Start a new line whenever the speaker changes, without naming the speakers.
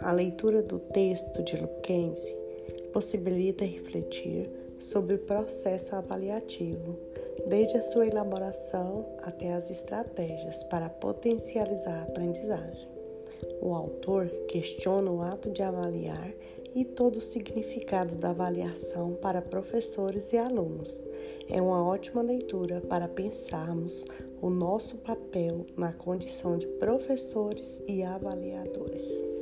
A leitura do texto de Luckense possibilita refletir sobre o processo avaliativo, desde a sua elaboração até as estratégias para potencializar a aprendizagem. O autor questiona o ato de avaliar e todo o significado da avaliação para professores e alunos. É uma ótima leitura para pensarmos o nosso papel na condição de professores e avaliadores.